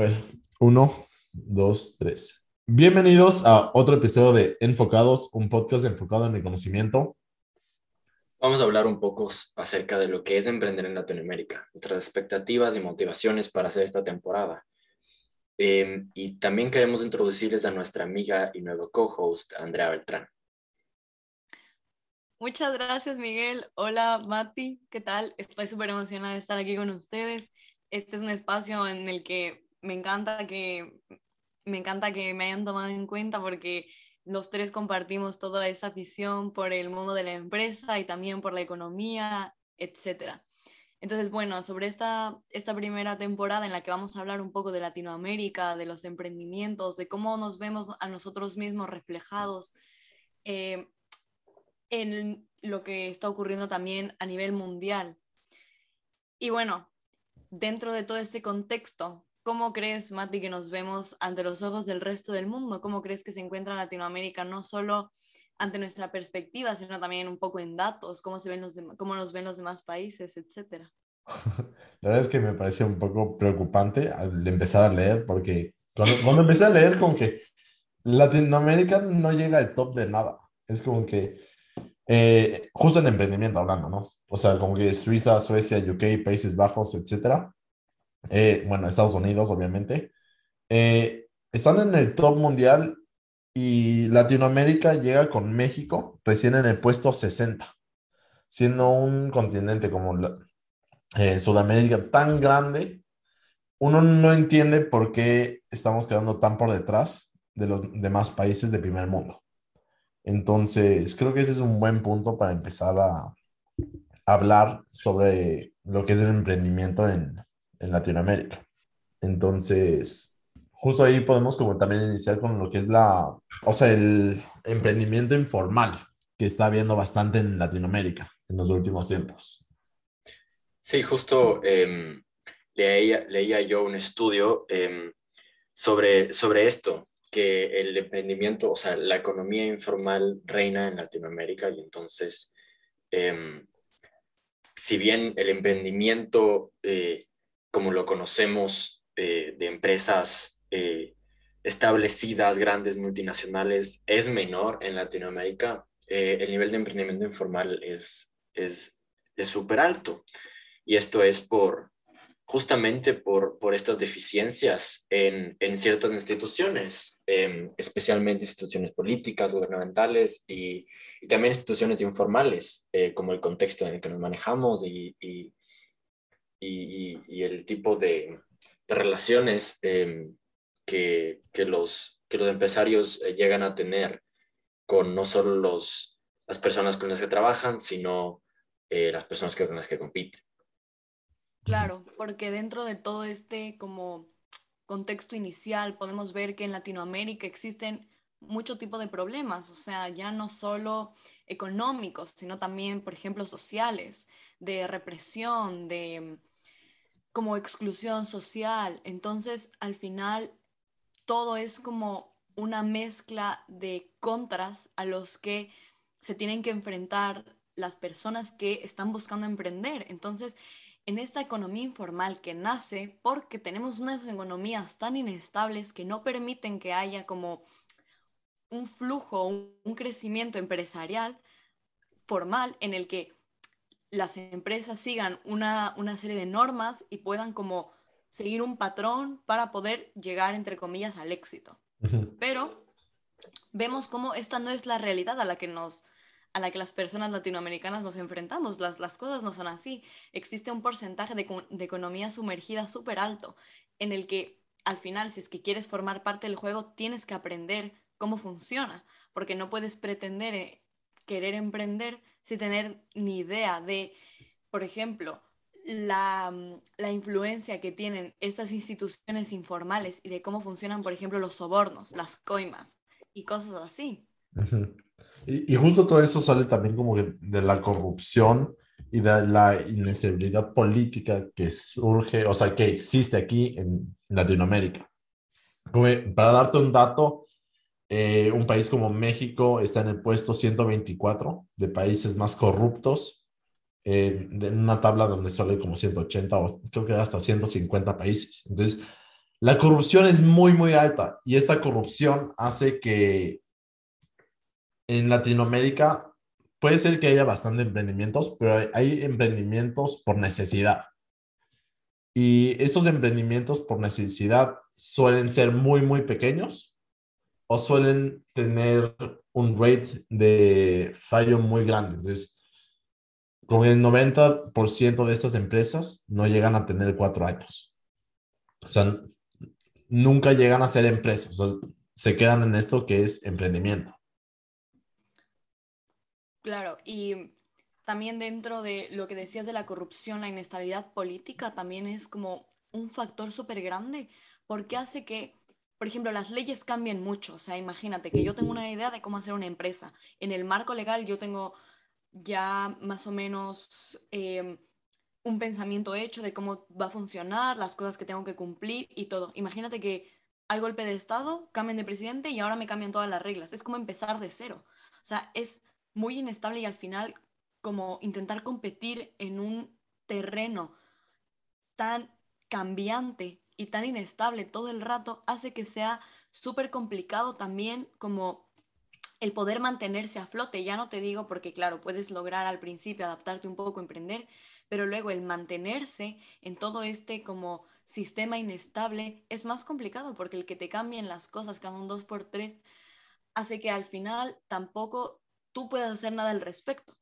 A ver, uno, dos, tres. Bienvenidos a otro episodio de Enfocados, un podcast enfocado en el conocimiento. Vamos a hablar un poco acerca de lo que es emprender en Latinoamérica, nuestras expectativas y motivaciones para hacer esta temporada. Em, y también queremos introducirles a nuestra amiga y nuevo co-host, Andrea Beltrán. Muchas gracias, Miguel. Hola, Mati. ¿Qué tal? Estoy súper emocionada de estar aquí con ustedes. Este es un espacio en el que me encanta que me encanta que me hayan tomado en cuenta porque los tres compartimos toda esa visión por el mundo de la empresa y también por la economía, etcétera. Entonces, bueno, sobre esta, esta primera temporada en la que vamos a hablar un poco de Latinoamérica, de los emprendimientos, de cómo nos vemos a nosotros mismos reflejados eh, en lo que está ocurriendo también a nivel mundial. Y bueno, dentro de todo este contexto, ¿cómo crees, Mati, que nos vemos ante los ojos del resto del mundo? ¿Cómo crees que se encuentra Latinoamérica no solo ante nuestra perspectiva, sino también un poco en datos, cómo, se ven los cómo nos ven los demás países, etcétera. La verdad es que me pareció un poco preocupante al empezar a leer, porque cuando, cuando empecé a leer, como que Latinoamérica no llega al top de nada. Es como que, eh, justo en emprendimiento hablando, ¿no? O sea, como que Suiza, Suecia, UK, Países Bajos, etcétera. Eh, bueno, Estados Unidos, obviamente. Eh, están en el top mundial y Latinoamérica llega con México recién en el puesto 60, siendo un continente como eh, Sudamérica tan grande, uno no entiende por qué estamos quedando tan por detrás de los demás países de primer mundo. Entonces, creo que ese es un buen punto para empezar a hablar sobre lo que es el emprendimiento en, en Latinoamérica. Entonces, justo ahí podemos como también iniciar con lo que es la, o sea, el emprendimiento informal que está habiendo bastante en Latinoamérica en los últimos tiempos. Sí, justo em, leía, leía, yo un estudio em, sobre, sobre esto, que el emprendimiento, o sea, la economía informal reina en Latinoamérica y entonces, em, si bien el emprendimiento, eh, como lo conocemos, eh, de empresas eh, establecidas, grandes multinacionales, es menor en Latinoamérica, eh, el nivel de emprendimiento informal es súper es, alto. Y esto es por justamente por, por estas deficiencias en, en ciertas instituciones, em, especialmente instituciones políticas, gubernamentales y, y también instituciones informales, eh, como el contexto en el que nos manejamos y, y, y el tipo de, de relaciones em, que, que, los, que los empresarios eh, llegan a tener con no solo los, las personas con las que trabajan, sino eh, las personas con las que compiten. Claro, porque dentro de todo este como contexto inicial podemos ver que en Latinoamérica existen mucho tipo de problemas, o sea, ya no solo económicos, sino también, por ejemplo, sociales, de represión, de como exclusión social. Entonces, al final, todo es como una mezcla de contras a los que se tienen que enfrentar las personas que están buscando emprender. Entonces, en esta economía informal que nace porque tenemos unas economías tan inestables que no permiten que haya como un flujo, un, crecimiento empresarial formal en el que las empresas sigan una, una serie de normas y puedan como seguir un patrón para poder llegar, entre comillas, al éxito. Pero vemos cómo esta no es la realidad a la que nos a la que las personas latinoamericanas nos enfrentamos. Las, las cosas no son así. Existe un porcentaje de, de economía sumergida súper alto, en el que al final, si es que quieres formar parte del juego, tienes que aprender cómo funciona, porque no puedes pretender eh, querer emprender sin tener ni idea de, por ejemplo, la, mm, la, influencia que tienen estas instituciones informales y de cómo funcionan, por ejemplo, los sobornos, las coimas y cosas así. y, justo todo eso sale también como de la corrupción y de la inestabilidad política que surge, o sea, que existe aquí en Latinoamérica. Para darte un dato, eh, un país como México está en el puesto 124 de países más corruptos en una tabla donde sale como 180 o creo que hasta 150 países. Entonces, la corrupción es muy, muy alta y esta corrupción hace que en Latinoamérica puede ser que haya bastante emprendimientos, pero hay emprendimientos por necesidad. Y estos emprendimientos por necesidad suelen ser muy, muy pequeños o suelen tener un rate de fallo muy grande. Entonces, con el 90% de estas empresas no llegan a tener cuatro años. O sea, nunca llegan a ser empresas. O sea, se quedan en esto que es emprendimiento. Claro, y también dentro de lo que decías de la corrupción, la inestabilidad política, también es como un factor súper grande, porque hace que, por ejemplo, las leyes cambien mucho. O sea, imagínate que yo tengo una idea de cómo hacer una empresa. En el marco legal yo tengo ya más o menos em, un pensamiento hecho de cómo va a funcionar, las cosas que tengo que cumplir y todo. Imagínate que hay golpe de Estado, cambien de presidente y ahora me cambian todas las reglas. Es como empezar de cero. O sea, es muy inestable y al final como intentar competir en un terreno tan cambiante y tan inestable todo el rato hace que sea súper complicado también como el poder mantenerse a flote. Ya no te digo porque, claro, puedes lograr al principio adaptarte un poco, emprender, pero luego el mantenerse en todo este como sistema inestable es más complicado porque el que te cambien las cosas cada un dos por tres hace que al final tampoco tú puedas hacer nada al respecto.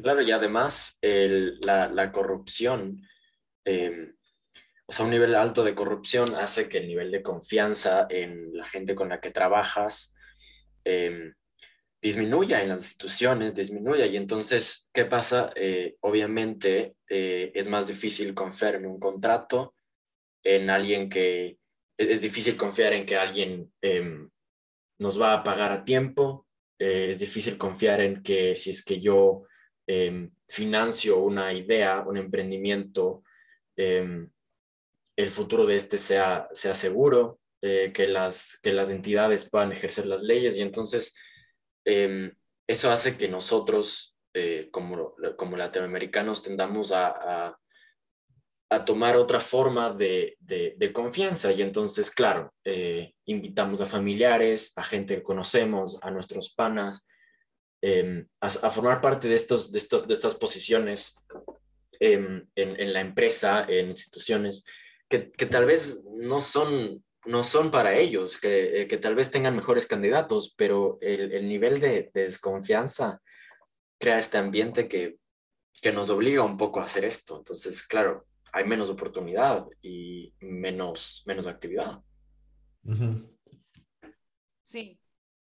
Claro, y además la, corrupción, em, o sea, un nivel alto de corrupción hace que el nivel de confianza en la gente con la que trabajas em, disminuya en las instituciones, disminuya. Y entonces, ¿qué pasa? Eh, obviamente eh, es más difícil confiar un contrato, en alguien que, es difícil confiar en que alguien em, nos va a pagar a tiempo, eh, es difícil confiar en que si es que yo Em, financio una idea, un emprendimiento, em, el futuro de este sea, sea seguro, eh, que, las, que las entidades puedan ejercer las leyes. Y entonces em, eso hace que nosotros eh, como, como latinoamericanos tendamos a, a, tomar otra forma de, de, confianza. Y entonces, claro, eh, invitamos a familiares, a gente que conocemos, a nuestros panas, Em, a, formar parte de, estos, de, estos, de estas posiciones em, en, en, la empresa, en instituciones, que, que, tal vez no son, no son para ellos, que, eh, que tal vez tengan mejores candidatos, pero el, el nivel de, de, desconfianza crea este ambiente que, que nos obliga un poco a hacer esto. Entonces, claro, hay menos oportunidad y menos, menos actividad. Sí,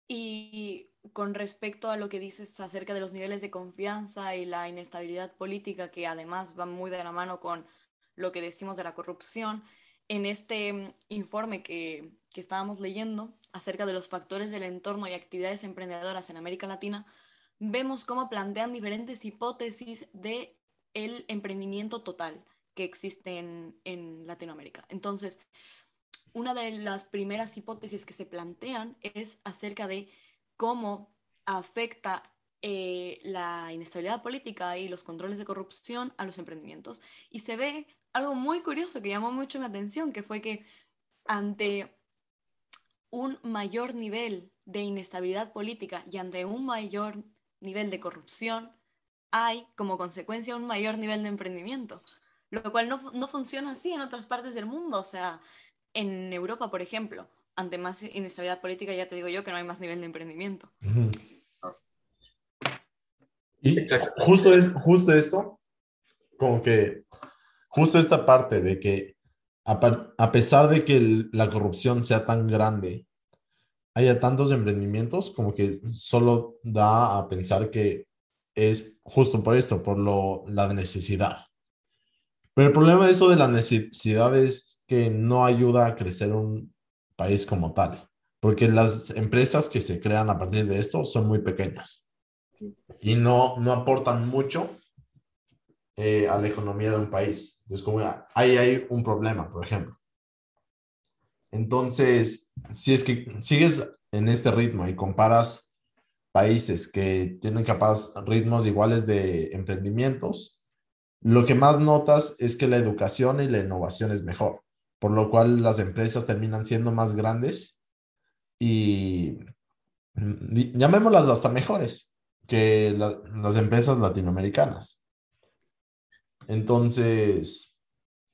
y con respecto a lo que dices acerca de los niveles de confianza y la inestabilidad política, que además va muy de la mano con lo que decimos de la corrupción, en este informe que, que estábamos leyendo acerca de los factores del entorno y actividades emprendedoras en América Latina, vemos cómo plantean diferentes hipótesis de el emprendimiento total que existe en, en Latinoamérica. Entonces, una de las primeras hipótesis que se plantean es acerca de cómo afecta eh, la inestabilidad política y los controles de corrupción a los emprendimientos. Y se ve algo muy curioso que llamó mucho mi atención, que fue que ante un mayor nivel de inestabilidad política y ante un mayor nivel de corrupción, hay como consecuencia un mayor nivel de emprendimiento, lo cual no, no funciona así en otras partes del mundo. O sea, en Europa, por ejemplo, ante más inestabilidad política, ya te digo yo que no hay más nivel de emprendimiento. Y justo, es, justo esto, como que, justo esta parte de que a, pesar de que la corrupción sea tan grande, haya tantos emprendimientos, como que solo da a pensar que es justo por esto, por lo, la necesidad. Pero el problema de eso de la necesidad es que no ayuda a crecer un, país como tal, porque las empresas que se crean a partir de esto son muy pequeñas y no, no aportan mucho eh, a la economía de un país. Entonces, como ahí hay un problema, por ejemplo. Entonces, si es que sigues en este ritmo y comparas países que tienen capaz ritmos iguales de emprendimientos, lo que más notas es que la educación y la innovación es mejor. por lo cual las empresas terminan siendo más grandes y llamémoslas hasta mejores que las empresas latinoamericanas. Entonces...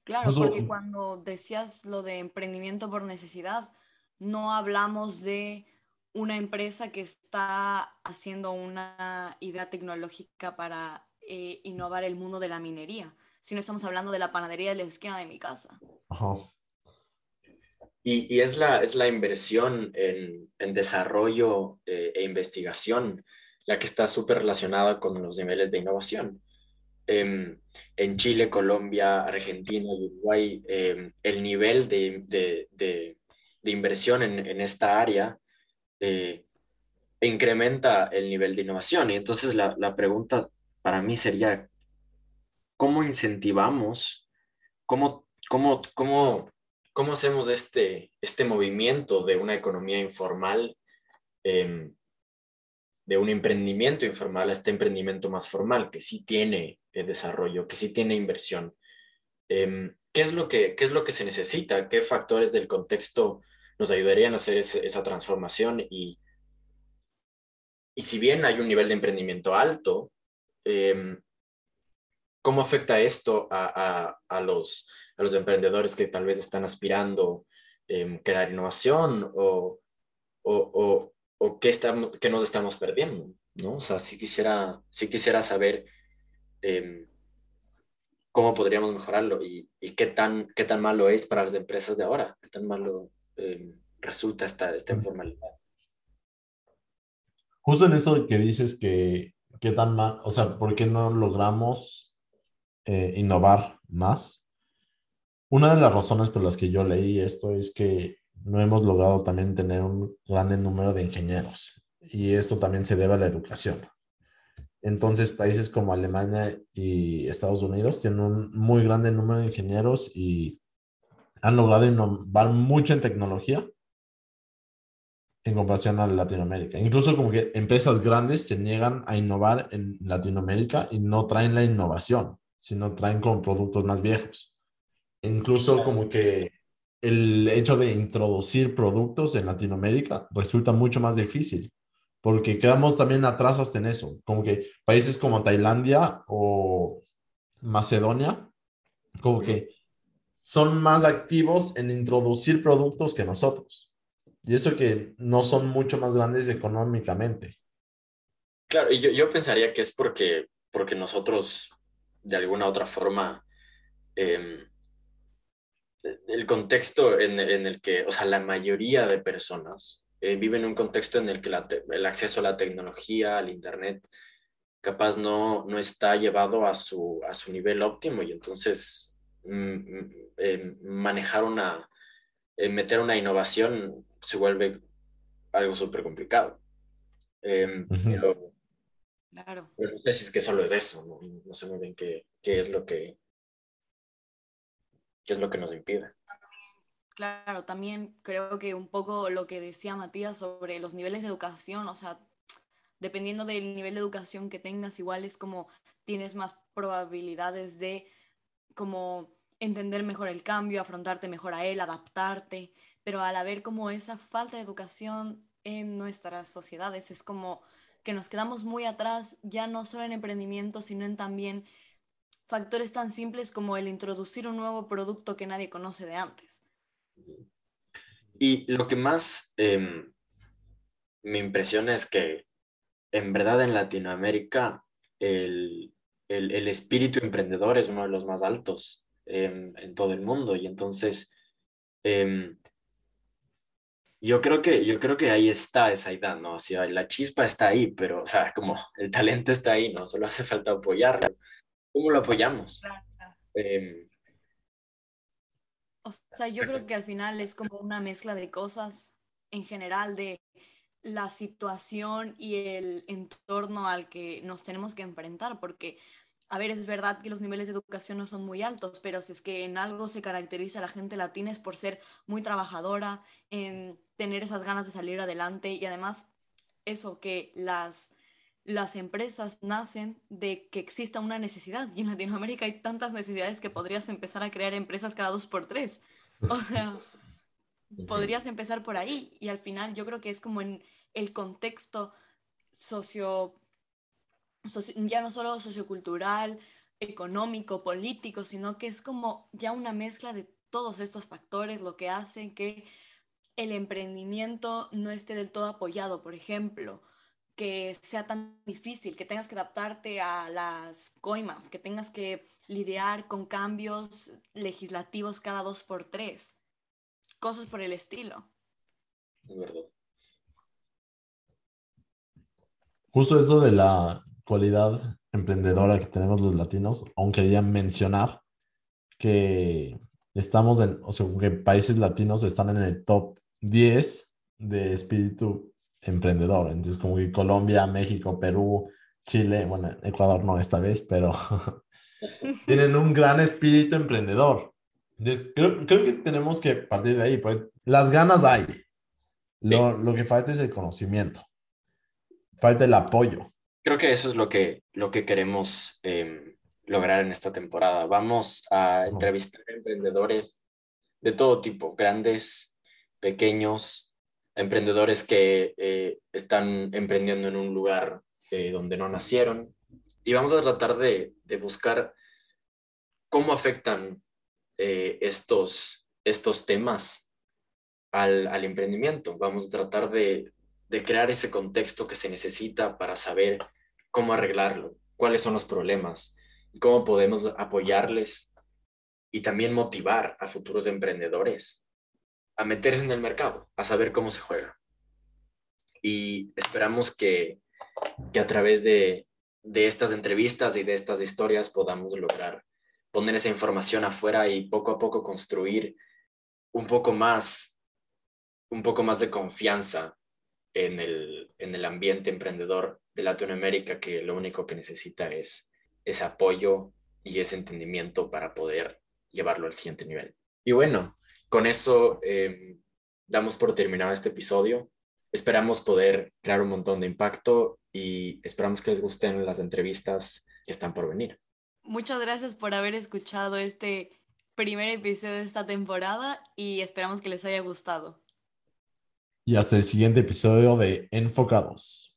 Claro, porque cuando decías lo de emprendimiento por necesidad, no hablamos de una empresa que está haciendo una idea tecnológica para eh, innovar el mundo de la minería, sino estamos hablando de la panadería de la esquina de mi casa. Y, es, la, es la inversión en, desarrollo eh, e investigación la que está súper relacionada con los niveles de innovación. Em, en Chile, Colombia, Argentina Uruguay, em, el nivel de, inversión en, esta área eh, incrementa el nivel de innovación. Y entonces la, la pregunta para mí sería, ¿cómo incentivamos, cómo, cómo, cómo, cómo hacemos este, este movimiento de una economía informal, em, de un emprendimiento informal a este emprendimiento más formal, que sí tiene eh, desarrollo, que sí tiene inversión? Em, ¿qué, es lo que, ¿Qué es lo que se necesita? ¿Qué factores del contexto nos ayudarían a hacer esa transformación? Y, y si bien hay un nivel de emprendimiento alto, Em, ¿cómo afecta esto a, los, los, emprendedores que tal vez están aspirando a em, crear innovación o, qué, estamos, qué nos estamos perdiendo? ¿no? O sea, si quisiera, si quisiera saber em, cómo podríamos mejorarlo y, qué, tan, qué tan malo es para las empresas de ahora, qué tan malo resulta esta, esta informalidad. Justo en eso que dices que ¿Qué tan mal? O sea, ¿por qué no logramos eh, innovar más? Una de las razones por las que yo leí esto es que no hemos logrado también tener un grande número de ingenieros y esto también se debe a la educación. Entonces, países como Alemania y Estados Unidos tienen un muy grande número de ingenieros y han logrado innovar mucho en tecnología, en comparación a Latinoamérica. Incluso como que empresas grandes se niegan a innovar en Latinoamérica y no traen la innovación, sino traen con productos más viejos. Incluso como que el hecho de introducir productos en Latinoamérica resulta mucho más difícil, porque quedamos también atrás hasta en eso, como que países como Tailandia o Macedonia, como que son más activos en introducir productos que nosotros. Y eso que no son mucho más grandes económicamente. Claro, y yo, yo pensaría que es porque, porque nosotros, de alguna otra forma, em, el contexto en, en, el que, o sea, la mayoría de personas eh, viven en un contexto en el que el acceso a la tecnología, al Internet, capaz no, no está llevado a su, a su nivel óptimo y entonces mm, mm, em, manejar una, eh, meter una innovación se vuelve algo súper complicado. Em, pero, claro. no sé si es que solo es eso, no, no sé muy bien qué, qué, es lo que qué es lo que nos impide. Claro, también creo que un poco lo que decía Matías sobre los niveles de educación, o sea, dependiendo del nivel de educación que tengas, igual es como tienes más probabilidades de como entender mejor el cambio, afrontarte mejor a él, adaptarte pero al haber como esa falta de educación en nuestras sociedades, es como que nos quedamos muy atrás, ya no solo en emprendimiento, sino en también factores tan simples como el introducir un nuevo producto que nadie conoce de antes. Y lo que más em, me impresiona es que en verdad en Latinoamérica el, el, espíritu emprendedor es uno de los más altos em, en todo el mundo y entonces em, yo creo que, yo creo que ahí está esa idea, ¿no? O sea, la chispa está ahí, pero, o sea, como el talento está ahí, ¿no? Solo hace falta apoyarlo. ¿Cómo lo apoyamos? Em, o sea, yo creo que al final es como una mezcla de cosas en general, de la situación y el entorno al que nos tenemos que enfrentar, porque a ver, es verdad que los niveles de educación no son muy altos, pero si es que en algo se caracteriza a la gente latina es por ser muy trabajadora, en tener esas ganas de salir adelante y además eso, que las, las empresas nacen de que exista una necesidad y en Latinoamérica hay tantas necesidades que podrías empezar a crear empresas cada dos por tres. O sea, podrías empezar por ahí y al final yo creo que es como en el contexto socio, ya no solo sociocultural, económico, político, sino que es como ya una mezcla de todos estos factores lo que hacen que el emprendimiento no esté del todo apoyado, por ejemplo, que sea tan difícil, que tengas que adaptarte a las coimas, que tengas que lidiar con cambios legislativos cada dos por tres, cosas por el estilo. Es verdad. Justo eso de la cualidad emprendedora que tenemos los latinos, aún quería mencionar que estamos en, o sea, que países latinos están en el top 10 de espíritu emprendedor. Entonces, como que Colombia, México, Perú, Chile, bueno, Ecuador no esta vez, pero tienen un gran espíritu emprendedor. Entonces, creo, creo, que tenemos que partir de ahí, pues las ganas hay. Lo, lo, que falta es el conocimiento. Falta el apoyo. Creo que eso es lo que, lo que queremos eh, lograr en esta temporada. Vamos a entrevistar a emprendedores de todo tipo, grandes, pequeños, emprendedores que eh, están emprendiendo en un lugar eh, donde no nacieron. Y vamos a tratar de, de buscar cómo afectan eh, estos, estos temas al, al, emprendimiento. Vamos a tratar de, de crear ese contexto que se necesita para saber cómo arreglarlo, cuáles son los problemas y cómo podemos apoyarles y también motivar a futuros emprendedores a meterse en el mercado, a saber cómo se juega. Y esperamos que, que a través de, de estas entrevistas y de estas historias podamos lograr poner esa información afuera y poco a poco construir un poco más, un poco más de confianza en el, en el ambiente emprendedor de Latinoamérica que lo único que necesita es ese apoyo y ese entendimiento para poder llevarlo al siguiente nivel. Y bueno, con eso eh, damos por terminado este episodio. Esperamos poder crear un montón de impacto y esperamos que les gusten las entrevistas que están por venir. Muchas gracias por haber escuchado este primer episodio de esta temporada y esperamos que les haya gustado. Y hasta el siguiente episodio de Enfocados.